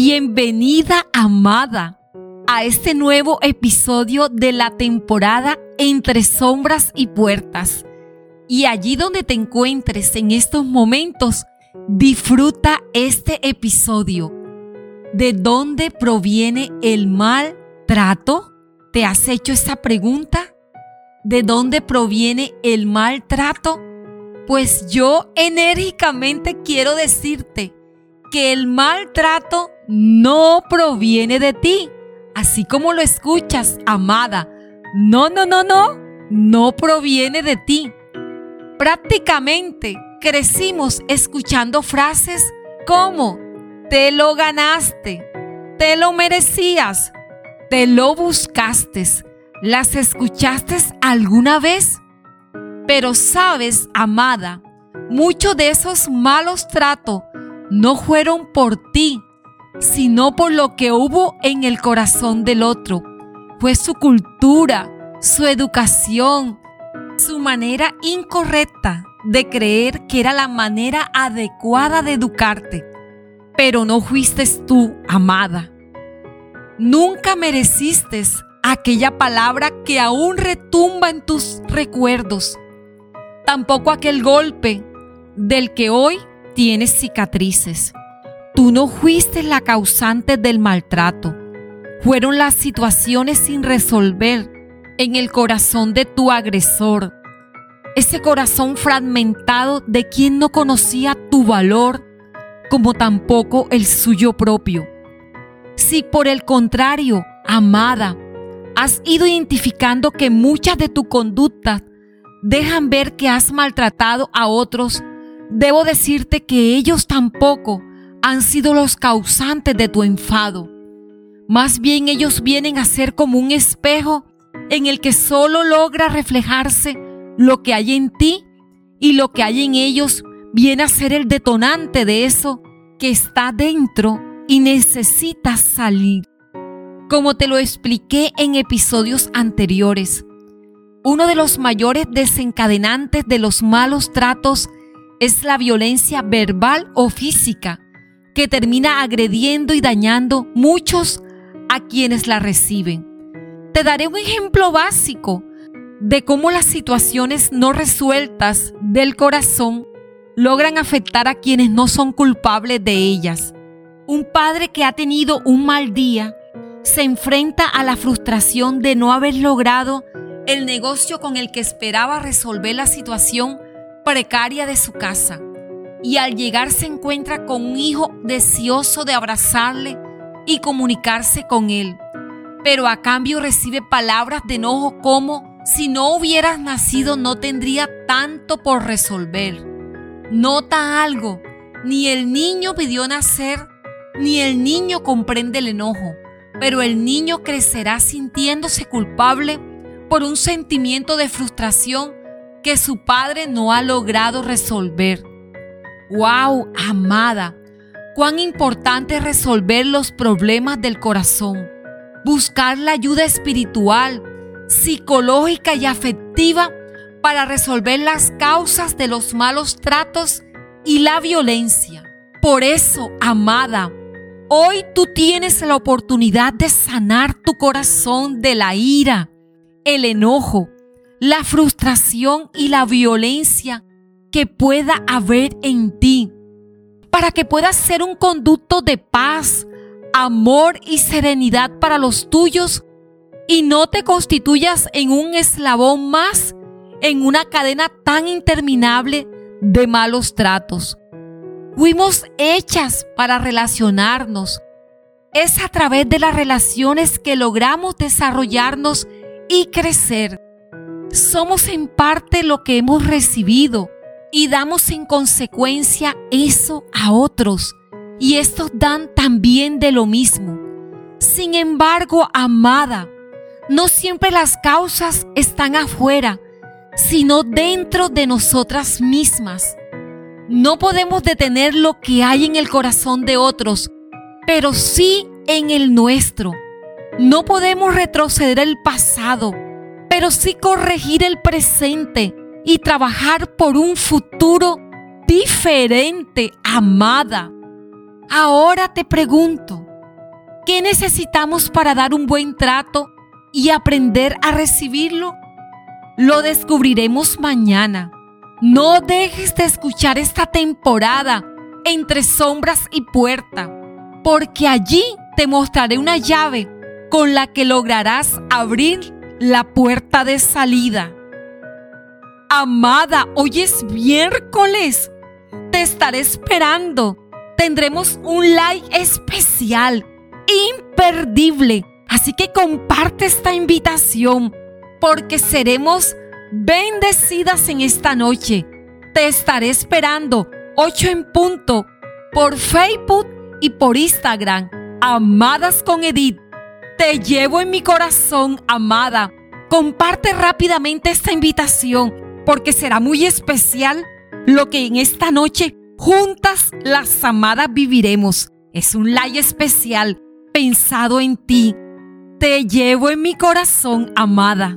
Bienvenida, amada, a este nuevo episodio de la temporada Entre Sombras y Puertas. Y allí donde te encuentres en estos momentos, disfruta este episodio. ¿De dónde proviene el mal trato? ¿Te has hecho esa pregunta? ¿De dónde proviene el maltrato? Pues yo enérgicamente quiero decirte que el maltrato no proviene de ti, así como lo escuchas, amada. No, no, no, no, no proviene de ti. Prácticamente crecimos escuchando frases como, te lo ganaste, te lo merecías, te lo buscaste. ¿Las escuchaste alguna vez? Pero sabes, amada, muchos de esos malos tratos no fueron por ti, sino por lo que hubo en el corazón del otro. Fue su cultura, su educación, su manera incorrecta de creer que era la manera adecuada de educarte. Pero no fuiste tú, amada. Nunca mereciste aquella palabra que aún retumba en tus recuerdos. Tampoco aquel golpe del que hoy tienes cicatrices. Tú no fuiste la causante del maltrato. Fueron las situaciones sin resolver en el corazón de tu agresor. Ese corazón fragmentado de quien no conocía tu valor como tampoco el suyo propio. Si por el contrario, amada, has ido identificando que muchas de tu conductas dejan ver que has maltratado a otros debo decirte que ellos tampoco han sido los causantes de tu enfado. Más bien ellos vienen a ser como un espejo en el que solo logra reflejarse lo que hay en ti y lo que hay en ellos viene a ser el detonante de eso que está dentro y necesita salir. Como te lo expliqué en episodios anteriores, uno de los mayores desencadenantes de los malos tratos es la violencia verbal o física que termina agrediendo y dañando muchos a quienes la reciben. Te daré un ejemplo básico de cómo las situaciones no resueltas del corazón logran afectar a quienes no son culpables de ellas. Un padre que ha tenido un mal día se enfrenta a la frustración de no haber logrado el negocio con el que esperaba resolver la situación precaria de su casa y al llegar se encuentra con un hijo deseoso de abrazarle y comunicarse con él, pero a cambio recibe palabras de enojo como si no hubieras nacido no tendría tanto por resolver. Nota algo, ni el niño pidió nacer, ni el niño comprende el enojo, pero el niño crecerá sintiéndose culpable por un sentimiento de frustración que su padre no ha logrado resolver. ¡Wow, amada! Cuán importante es resolver los problemas del corazón. Buscar la ayuda espiritual, psicológica y afectiva para resolver las causas de los malos tratos y la violencia. Por eso, amada, hoy tú tienes la oportunidad de sanar tu corazón de la ira, el enojo, la frustración y la violencia que pueda haber en ti, para que puedas ser un conducto de paz, amor y serenidad para los tuyos y no te constituyas en un eslabón más en una cadena tan interminable de malos tratos. Fuimos hechas para relacionarnos. Es a través de las relaciones que logramos desarrollarnos y crecer. Somos en parte lo que hemos recibido y damos en consecuencia eso a otros. Y estos dan también de lo mismo. Sin embargo, amada, no siempre las causas están afuera, sino dentro de nosotras mismas. No podemos detener lo que hay en el corazón de otros, pero sí en el nuestro. No podemos retroceder el pasado, pero sí corregir el presente y trabajar por un futuro diferente, amada. Ahora te pregunto, ¿Qué necesitamos para dar un buen trato y aprender a recibirlo? Lo descubriremos mañana. No dejes de escuchar esta temporada entre sombras y puerta, porque allí te mostraré una llave con la que lograrás abrir la puerta de salida. Amada, hoy es miércoles. Te estaré esperando. Tendremos un like especial imperdible. Así que comparte esta invitación porque seremos bendecidas en esta noche. Te estaré esperando 8 en punto por Facebook y por Instagram. Amadas con Edith. Te llevo en mi corazón, amada. Comparte rápidamente esta invitación porque será muy especial lo que en esta noche juntas las amadas viviremos. Es un like especial pensado en ti. Te llevo en mi corazón, amada.